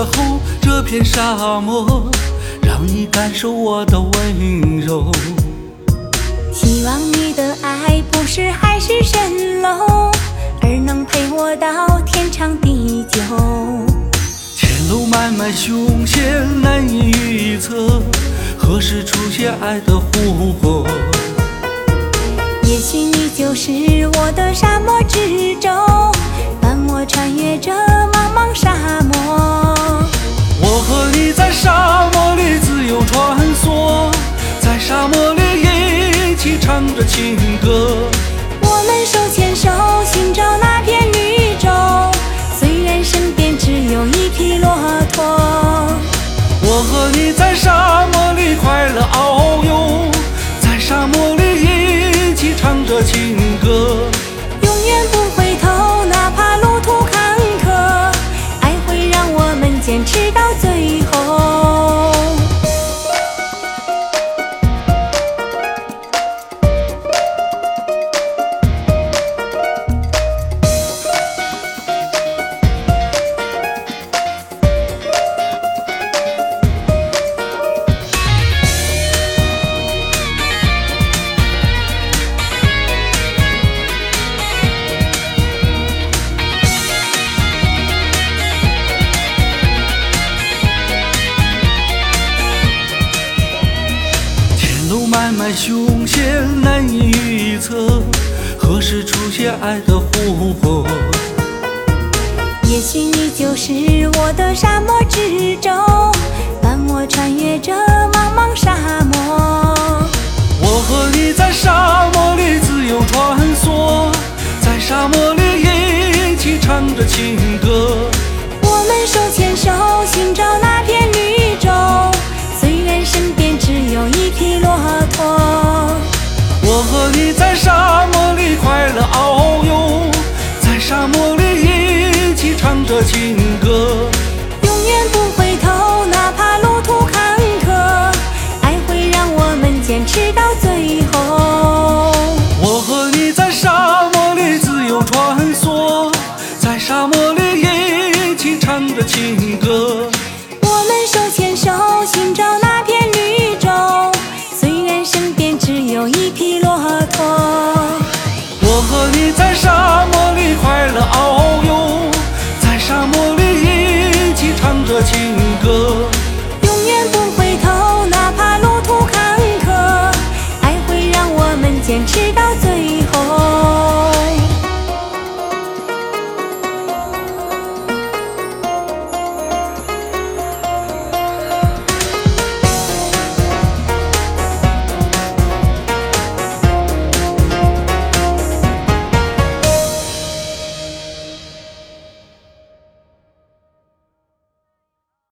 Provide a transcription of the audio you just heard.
后，这片沙漠让你感受我的温柔。希望你的爱不是海市蜃楼，而能陪我到天长地久。前路漫漫凶险难以预测，何时出现爱的湖泊？也许你就是我的沙漠之舟，伴我穿越这茫茫沙漠。我和你在沙漠里自由穿梭，在沙漠里一起唱着情歌。我们手牵手寻找那片绿洲，虽然身边只有一匹骆驼。我和你在沙漠里快乐遨游，在沙漠里一起唱着情路漫漫凶险难以预测，何时出现爱的湖泊？也许你就是我的沙漠之舟，我和你在沙漠里快乐遨游，在沙漠里一起唱着情歌。永远不回头，哪怕路途坎坷，爱会让我们坚持到最后。我和你在沙漠里自由穿梭，在沙漠里一起唱着情歌。